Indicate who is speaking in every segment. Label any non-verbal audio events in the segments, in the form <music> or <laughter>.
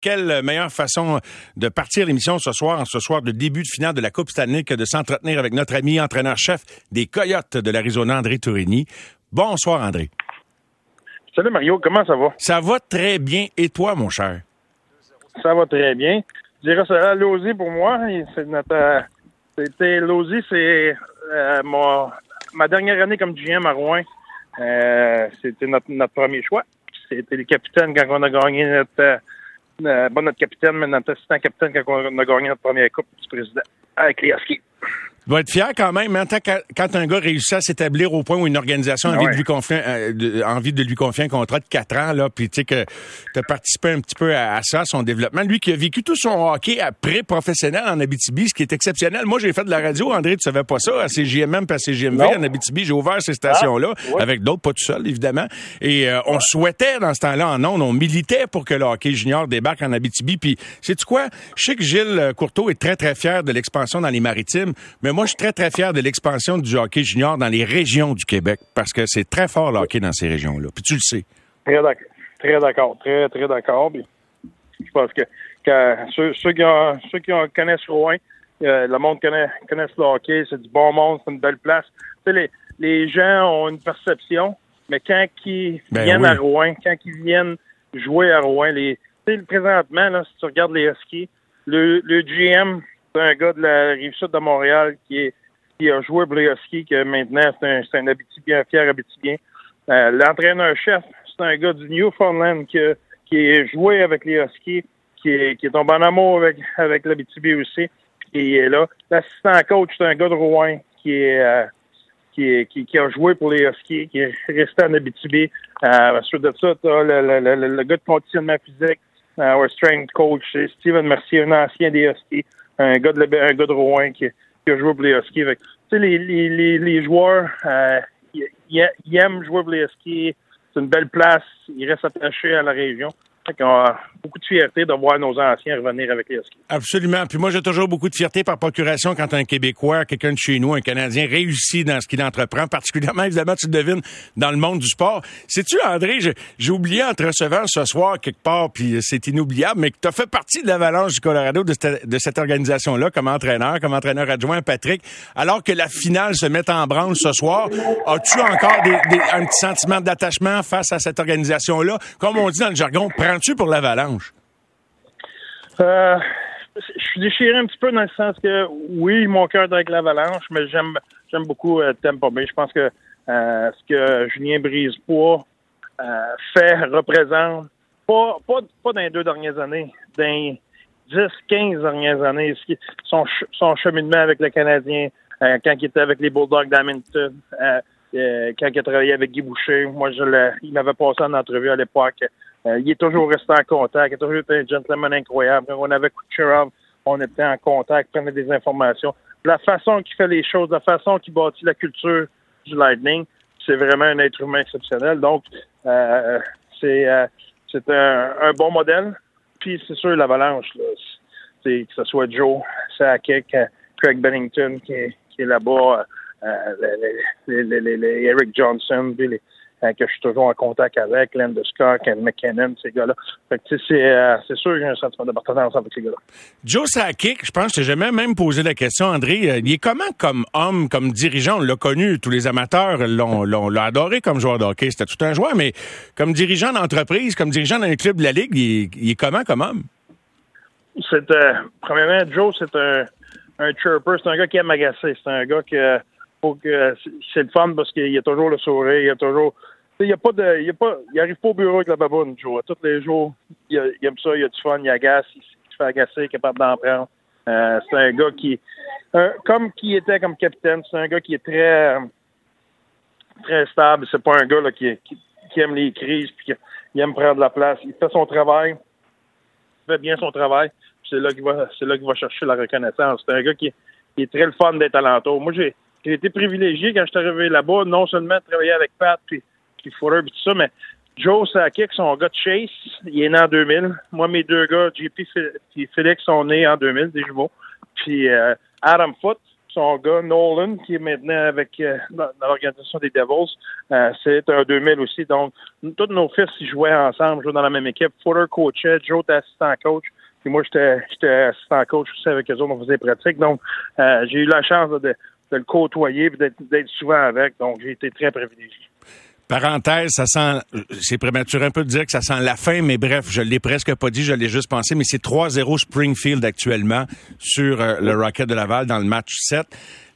Speaker 1: quelle meilleure façon de partir l'émission ce soir, en ce soir de début de finale de la Coupe Stanley, que de s'entretenir avec notre ami entraîneur-chef des Coyotes de l'Arizona, André Tourigny. Bonsoir, André.
Speaker 2: Salut Mario, comment ça va?
Speaker 1: Ça va très bien. Et toi, mon cher?
Speaker 2: Ça va très bien. Je dirais ça Lozy pour moi. C'est notre. C'était Lozy, c'est euh, ma dernière année comme GM à Rouen. Euh, c'était notre, notre premier choix. C'était le capitaine quand on a gagné notre euh, bon, notre capitaine, mais notre assistant capitaine quand on a gagné notre première Coupe du Président avec les Huskies.
Speaker 1: Tu vas être fier quand même, hein, quand un gars réussit à s'établir au point où une organisation a envie, de lui confier, euh, envie de lui confier un contrat de quatre ans, là, puis tu sais que tu as participé un petit peu à, ça, son développement. Lui qui a vécu tout son hockey après professionnel en Abitibi, ce qui est exceptionnel. Moi, j'ai fait de la radio, André, tu savais pas ça, à CGMM et à CGMV en Abitibi. J'ai ouvert ces stations-là, ah, avec d'autres, pas tout seul, évidemment. Et euh, on souhaitait, dans ce temps-là, en ondes, on militait pour que le hockey junior débarque en Abitibi. Puis, sais-tu quoi? Je sais que Gilles Courteau est très, très fier de l'expansion dans les maritimes, mais moi, je suis très, très fier de l'expansion du hockey junior dans les régions du Québec parce que c'est très fort le hockey dans ces régions-là. Puis tu le sais.
Speaker 2: Très d'accord. Très d'accord. Très, très d'accord. Je pense que, ceux, qui, ceux qui connaissent Rouen, euh, le monde connaît, connaît le hockey, c'est du bon monde, c'est une belle place. Tu sais, les, les gens ont une perception, mais quand ils ben viennent à Rouen, quand ils viennent jouer à Rouen, les, présentement, là, si tu regardes les Huskies, le, le GM, c'est un gars de la rive sud de Montréal qui est qui a joué pour les Huskies, que maintenant c'est un, un Abitibien, fier Abitibien. Euh, l'entraîneur-chef, c'est un gars du Newfoundland qui, qui est joué avec les Huskies, qui est, tombé en amour avec, avec l'Abitibi aussi, qui est là. L'assistant coach, c'est un gars de Rouen qui est, euh, qui, a joué pour les Huskies, qui est resté en Abitibi. Euh, ensuite de ça, le, le, gars de conditionnement physique, euh, strength coach, Steven Mercier, un ancien des Huskies, un gars de, gars de Rouen qui, a joué pour les Huskies. Tu sais, les, les, les, joueurs, euh, ils, aiment jouer pour les Huskies. C'est une belle place. Ils restent attachés à la région. On a beaucoup de fierté de voir nos anciens revenir avec les skis.
Speaker 1: Absolument. Puis moi, j'ai toujours beaucoup de fierté par procuration quand un Québécois, quelqu'un de chez nous, un Canadien réussit dans ce qu'il entreprend, <laughs> particulièrement, évidemment, tu le devines, dans le monde du sport. Sais-tu, André, j'ai oublié en te recevant ce soir quelque part, puis c'est inoubliable, mais que tu as fait partie de l'Avalanche du Colorado, de cette, organisation-là, comme entraîneur, comme entraîneur adjoint, Patrick, alors que la finale se met en branle ce soir. As-tu encore un petit sentiment d'attachement face à cette organisation-là? Comme on dit dans le jargon, prends-tu pour l'Avalanche?
Speaker 2: Euh, je suis déchiré un petit peu dans le sens que oui, mon cœur est avec l'Avalanche, mais j'aime j'aime beaucoup euh, Bay. Je pense que euh, ce que Julien Brisebois euh, fait représente pas, pas, pas dans les deux dernières années, dans les 10, 15 dernières années, son, son cheminement avec le Canadien, quand il était avec les Bulldogs d'Hamilton, quand il a travaillé avec Guy Boucher, moi je il m'avait passé en entrevue à l'époque. Euh, il est toujours resté en contact. Il a toujours été un gentleman incroyable. Quand on avait Kucherov, on était en contact, prenait des informations. La façon qu'il fait les choses, la façon qu'il bâtit la culture du Lightning, c'est vraiment un être humain exceptionnel. Donc, euh, c'est euh, c'est un, bon modèle. Puis c'est sûr, l'avalanche, que ce soit Joe, Sakic, Craig Bennington qui est, est là-bas, les, Eric Johnson, puis les, euh, que je suis toujours en contact avec, Scott, Ken McKinnon, ces gars-là. Fait que, c'est, euh, c'est sûr y a un sentiment d'appartenance avec ces gars-là.
Speaker 1: Joe Sakic, je pense que j'ai jamais même posé la question, André. Euh, il est comment comme homme, comme dirigeant? On l'a connu, tous les amateurs l'ont, l'ont, adoré comme joueur de hockey. C'était tout un joueur, mais comme dirigeant d'entreprise, comme dirigeant d'un club de la Ligue, il est, comment comme homme?
Speaker 2: C'est, premièrement, Joe, c'est un, un chirper. C'est un gars qui aime agacer. C'est un gars qui c'est le fun parce qu'il y a toujours le sourire, il y a toujours il y a pas de il y a pas il arrive pas au bureau avec la baboune Joe. Tous les jours, il, aime ça, il a du fun, il agace, il, se fait agacer, il est capable d'en prendre. Euh, c'est un gars qui comme qui était comme capitaine, c'est un gars qui est très très stable, c'est pas un gars là, qui, qui, aime les crises puis qui aime prendre la place. Il fait son travail, il fait bien son travail, c'est là qu'il va c'est là qu'il va chercher la reconnaissance. C'est un gars qui, qui est très le fun d'être alentour. Moi j'ai j'ai été privilégié quand je suis arrivé là-bas, non seulement de travailler avec Pat puis, puis Fuller puis tout ça, mais Joe Sakic, son gars de Chase, il est né en 2000. Moi, mes deux gars, JP et Félix, sont nés en 2000, des jumeaux. Puis euh, Adam Foote, son gars Nolan, qui est maintenant avec euh, dans, l'organisation des Devils. Euh, c'est un 2000 aussi. Donc, tous nos fils ils jouaient ensemble, jouaient dans la même équipe. Footer coachait, Joe était assistant coach. Puis moi, j'étais assistant coach aussi avec eux autres, on faisait pratique. Donc, euh, j'ai eu la chance de le côtoyer et d'être souvent avec. Donc, j'ai été très privilégié.
Speaker 1: Parenthèse, ça sent, c'est prématuré un peu de dire que ça sent la fin, mais bref, je l'ai presque pas dit, je l'ai juste pensé, mais c'est 3-0 Springfield actuellement sur euh, le Rocket de Laval dans le match 7.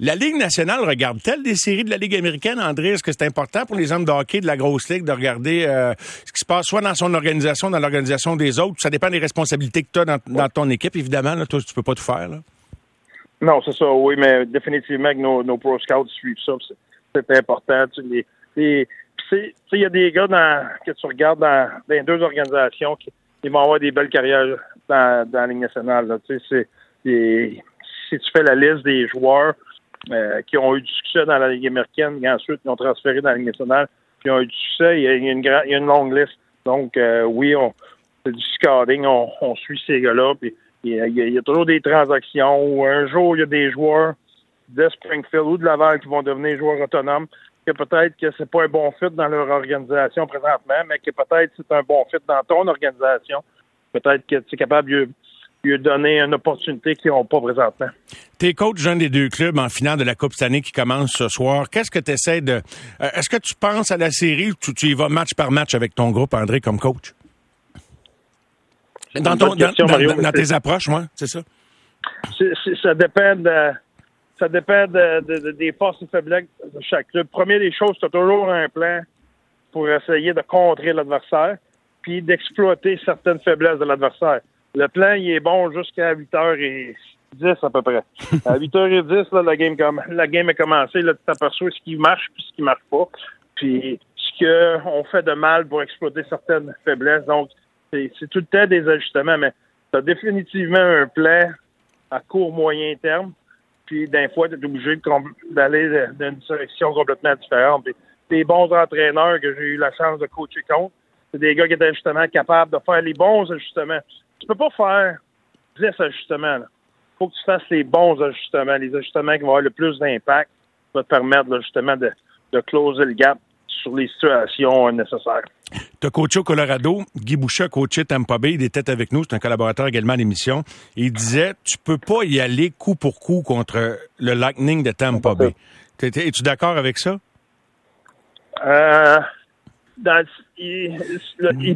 Speaker 1: La Ligue nationale regarde-t-elle des séries de la Ligue américaine, André? Est-ce que c'est important pour les hommes de hockey de la grosse ligue de regarder euh, ce qui se passe soit dans son organisation, dans l'organisation des autres? Ça dépend des responsabilités que tu as dans, ton équipe, évidemment. Toi, tu peux pas tout faire.
Speaker 2: Non, c'est ça, oui, mais définitivement que nos, pro scouts suivent ça. C'est important. Tu, les, il y a des gars dans, que tu regardes dans, les deux organisations qui ils vont avoir des belles carrières dans, dans la Ligue nationale. Tu sais, si tu fais la liste des joueurs euh, qui ont eu du succès dans la Ligue américaine et ensuite qui ont transféré dans la Ligue nationale, qui ont eu du succès, il y a, une, il y a une longue liste. Donc, euh, oui, on, c'est du scouting, on, suit ces gars-là. Il y, a, toujours des transactions où un jour, il y a des joueurs de Springfield ou de Laval qui vont devenir joueurs autonomes que peut-être que c'est pas un bon fit dans leur organisation présentement, mais que peut-être c'est un bon fit dans ton organisation. Peut-être que tu es capable de lui donner une opportunité qu'ils n'ont pas présentement.
Speaker 1: T'es coach jeune des deux clubs en finale de la Coupe cette année qui commence ce soir. Qu'est-ce que tu essaies de... Euh, est-ce que tu penses à la série ou tu, y vas match par match avec ton groupe, André, comme coach? Dans, ton, dans, tes approches, moi, c'est ça?
Speaker 2: ça dépend de ça dépend des forces et faiblesses de chaque club. Premier des choses, tu as toujours un plan pour essayer de contrer l'adversaire, puis d'exploiter certaines faiblesses de l'adversaire. Le plan, il est bon jusqu'à 8h10 à peu près. <laughs> À 8h10, là, la game, la game est commencée. Là, tu t'aperçois ce qui marche puis ce qui marche pas. Puis ce qu'on fait de mal pour exploiter certaines faiblesses. Donc, c'est tout le temps des ajustements, mais tu as définitivement un plan à court, moyen terme puis d'un fois, tu es obligé d'aller dans une direction complètement différente. Puis, des bons entraîneurs que j'ai eu la chance de coacher contre, c'est des gars qui étaient justement capables de faire les bons ajustements. Tu peux pas faire 10 ajustements. Il faut que tu fasses les bons ajustements, les ajustements qui vont avoir le plus d'impact, vont te permettre justement de, de closer le gap sur les situations nécessaires.
Speaker 1: Tu as coaché au Colorado. Guy Boucher a coaché Tampa Bay. Il était avec nous. C'est un collaborateur également à l'émission. Il disait, tu peux pas y aller coup pour coup contre le Lightning de Tampa Bay. Es-tu d'accord avec ça?
Speaker 2: Euh, il,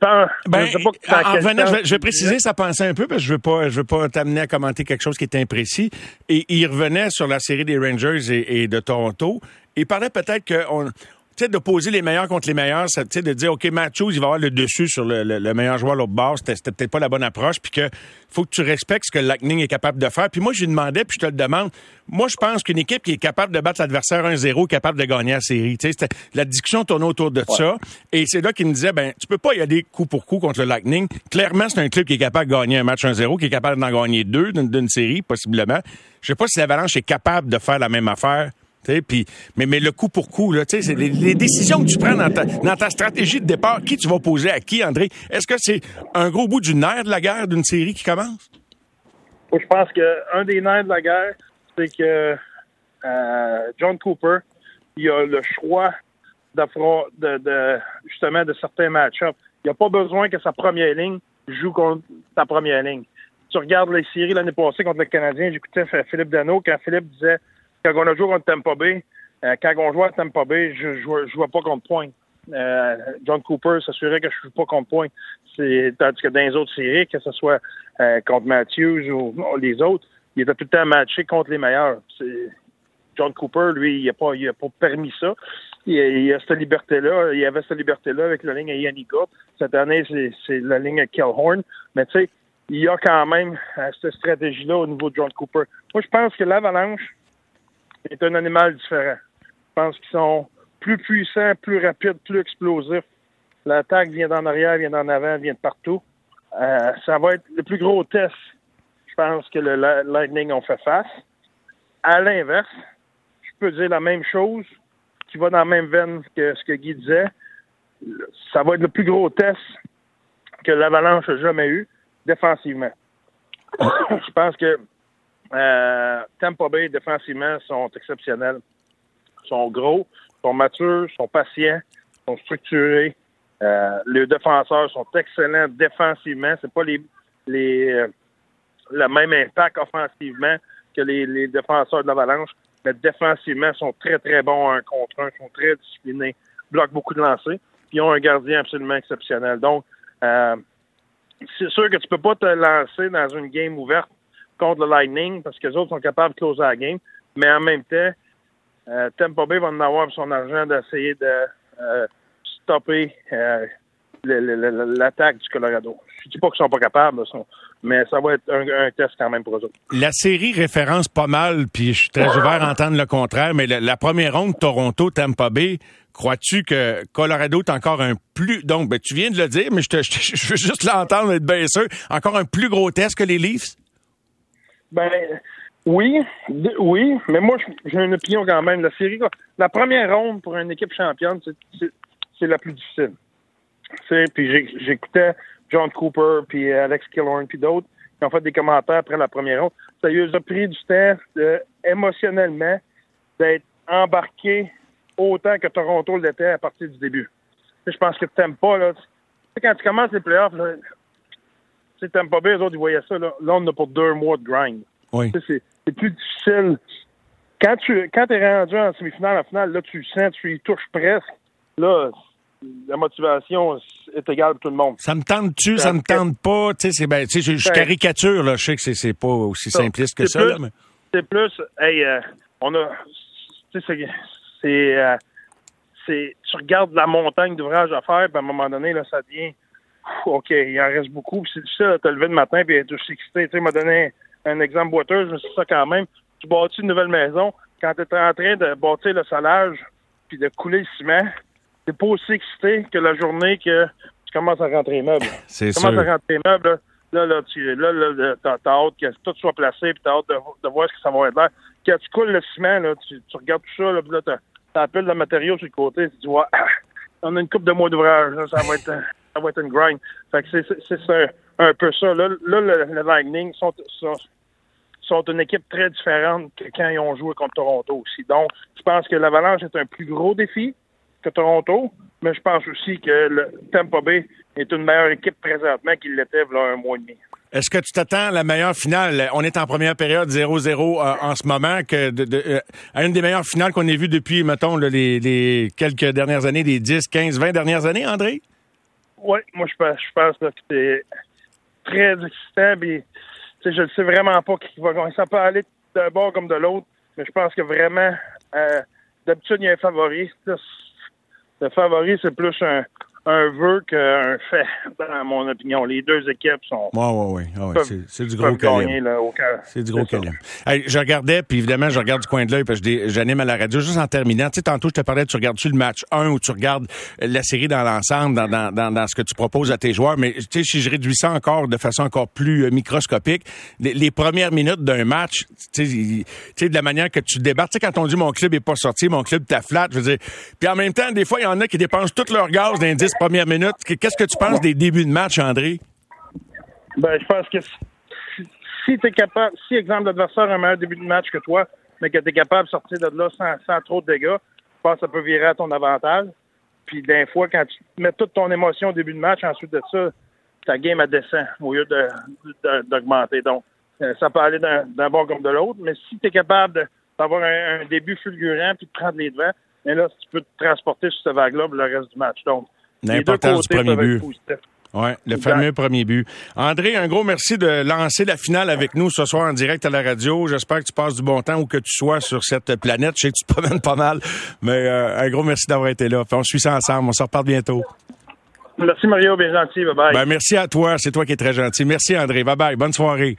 Speaker 2: pense.
Speaker 1: Ben, en revenant, je, vais, préciser sa pensée un peu parce que je veux pas, je veux pas t'amener à commenter quelque chose qui est imprécis. Et il revenait sur la série des Rangers et, et de Toronto. Il parlait peut-être qu'on de poser les meilleurs contre les meilleurs, sais, de dire, OK, Matthews, il va avoir le dessus sur le, meilleur joueur à l'autre bord, c'était peut-être pas la bonne approche, puis que faut que tu respectes ce que le Lightning est capable de faire. Puis moi, je lui demandais, puis je te le demande, moi, je pense qu'une équipe qui est capable de battre l'adversaire 1-0 est capable de gagner la série. La discussion tournait autour de ça, et c'est là qu'il me disait, ben, tu peux pas y aller coup pour coup contre le Lightning. Clairement, c'est un club qui est capable de gagner un match 1-0, qui est capable d'en gagner deux d'une série, possiblement. Je sais pas si l'Avalanche est capable de faire la même affaire mais, mais le coup pour coup, là, c'est les, les, décisions que tu prends dans ta, dans ta stratégie de départ, qui tu vas poser à qui, André? Est-ce que c'est un gros bout du nerf de la guerre d'une série qui commence?
Speaker 2: je pense qu'un des nerfs de la guerre, c'est que euh, John Cooper, il a le choix de, de, justement de certains match-ups. Il n'a pas besoin que sa première ligne joue contre sa première ligne. Tu regardes les séries l'année passée contre le Canadien, j'écoutais Philippe Dano quand Philippe disait quand on a joué contre Tampa Bay, euh, quand on jouait à Tampa Bay, je ne jouais, pas contre point. Euh, John Cooper s'assurait que je ne joue pas contre point. Tandis que dans les autres séries, que ce soit euh, contre Matthews ou, les autres, il était tout le temps matché contre les meilleurs. John Cooper, lui, il n'a pas, pas permis ça. Il, a cette liberté-là. Il avait cette liberté-là avec la ligne à Yannicka. Cette année, c'est la ligne à Kellhorn. Mais tu sais, il y a quand même cette stratégie-là au niveau de John Cooper. Moi, je pense que l'Avalanche, est un animal différent. Je pense qu'ils sont plus puissants, plus rapides, plus explosifs. L'attaque vient d'en arrière, vient d'en avant, vient de partout. Euh, ça va être le plus gros test, je pense, que le Lightning ont fait face. À l'inverse, je peux dire la même chose, qui va dans la même veine que ce que Guy disait. Ça va être le plus gros test que l'Avalanche a jamais eu, défensivement. <coughs> je pense que Euh, Tampa Bay, défensivement, sont exceptionnels. Ils sont gros, sont matures, sont patients, sont structurés. Euh, les défenseurs sont excellents défensivement. C'est pas les, les euh, le même impact offensivement que les, défenseurs de l'Avalanche, mais défensivement, ils sont très, très bons un contre un, sont très disciplinés, bloquent beaucoup de lancers, puis ils ont un gardien absolument exceptionnel. Donc, euh, c'est sûr que tu peux pas te lancer dans une game ouverte contre le Lightning parce que les autres sont capables de closer la game, mais en même temps, euh, Tampa Bay va en avoir son argent d'essayer de euh, stopper euh, l'attaque du Colorado. Je dis pas qu'ils sont pas capables, mais ça va être un, test quand même pour eux autres.
Speaker 1: La série référence pas mal, puis je suis très ouvert à entendre le contraire, mais la, première ronde Toronto-Tampa Bay, crois-tu que Colorado est encore un plus... Donc, ben, tu viens de le dire, mais je, te, je, veux juste l'entendre, être bien sûr. Encore un plus gros test que les Leafs?
Speaker 2: Ben, oui, oui, mais moi, j'ai une opinion quand même. La série, la première ronde pour une équipe championne, c'est la plus difficile. Puis j'écoutais John Cooper, puis Alex Killorn, puis d'autres qui ont fait des commentaires après la première ronde. Ça lui a pris du temps émotionnellement d'être embarqué autant que Toronto l'était à partir du début. je pense que tu n'aimes pas, là. quand tu commences les playoffs, tu pas bien, les autres, ils voyaient ça, là. Là, on a pour deux mois de grind.
Speaker 1: Oui.
Speaker 2: C'est plus difficile. Quand tu quand es rendu en semi-finale, en finale, là, tu sens, tu y touches presque. Là, la motivation est égale pour tout le monde.
Speaker 1: Ça me tente-tu, ça me tente pas? Tu sais, c'est ben, tu sais, je, caricature, là. Je sais que c'est pas aussi simpliste que ça,
Speaker 2: C'est plus, hey, euh, on a, tu sais, c'est, euh, c'est, tu regardes la montagne d'ouvrages à faire, puis à un moment donné, là, ça devient, OK, il en reste beaucoup. c'est ça, te lever le matin, puis être aussi excité. Tu sais, m'a donné un exemple boiteux, je me suis ça quand même. Tu bâtis une nouvelle maison, quand tu es en train de bâtir le solage, puis de couler le ciment, t'es pas aussi excité que la journée que tu commences à rentrer les meubles. <laughs>
Speaker 1: C'est
Speaker 2: Tu commences à rentrer les meubles, là, là, tu, là, là t'as, hâte que tout soit placé, puis t'as hâte de, voir ce que ça va être là. Quand tu coules le ciment, là, tu, tu regardes tout ça, là, puis là, t'as, le matériau sur le côté, tu dis, ouais, <clears throat> on a une coupe de mois d'ouvrage, ça va être, ça va être une grind. Fait que c'est, un, peu ça. Là, le, Lightning sont, une équipe très différente que quand ils ont joué contre Toronto aussi. Donc, je pense que l'Avalanche est un plus gros défi que Toronto, mais je pense aussi que le Tampa Bay est une meilleure équipe présentement qu'il l'était il y a un mois et demi.
Speaker 1: Est-ce que tu t'attends à la meilleure finale? On est en première période 0-0 euh, en ce moment, euh, à une des meilleures finales qu'on ait vues depuis, mettons, les, quelques dernières années, les 10, 15, 20 dernières années, André?
Speaker 2: Oui, moi je pense, je pense que c'est très excitant. Puis, je ne sais vraiment pas qui va gagner. Ça peut aller d'un bord comme de l'autre, mais je pense que vraiment, euh, d'habitude, il y a un favori le favori, c'est plus un, un vœu qu'un fait, dans mon opinion. Les deux équipes sont.
Speaker 1: Oui, oui, oui. C'est du gros calibre. C'est du gros calibre. je regardais, puis évidemment, je regarde du coin de l'œil, parce que j'anime à la radio. Juste en terminant, tu sais, tantôt, je te parlais, tu regardes-tu le match 1 ou tu regardes la série dans l'ensemble, dans, dans, dans, dans, ce que tu proposes à tes joueurs? Mais tu sais, si je réduis ça encore de façon encore plus euh, microscopique, les, premières minutes d'un match, tu sais, de la manière que tu débarques, tu sais, quand on dit mon club est pas sorti, mon club t'a flat, je veux dire. Puis en même temps, des fois, il y en a qui dépensent tout leur gaz d'indice première minute. Qu'est-ce que tu penses des débuts de match, André?
Speaker 2: Ben, je pense que si, tu es capable, si, exemple, l'adversaire a un meilleur début de match que toi, mais que tu es capable de sortir de là sans, trop de dégâts, je pense que ça peut virer à ton avantage. Puis, d'un fois, quand tu mets toute ton émotion au début de match, ensuite de ça, ta game, a descend au lieu d'augmenter. Donc, euh, ça peut aller d'un bord comme de l'autre, mais si tu es capable d'avoir un, début fulgurant puis de prendre les devants, et là, tu peux te transporter sur cette vague-là pour le reste du match. Donc,
Speaker 1: L'importance du premier but. Oui, le fameux premier but. André, un gros merci de lancer la finale avec nous ce soir en direct à la radio. J'espère que tu passes du bon temps où que tu sois sur cette planète. Je sais que tu te promènes pas mal, mais euh, un gros merci d'avoir été là. on suit ça ensemble. On se reparle bientôt.
Speaker 2: Merci Mario, bien gentil. Bye bye.
Speaker 1: Ben, merci à toi. C'est toi qui es très gentil. Merci André. Bye bye. Bonne soirée.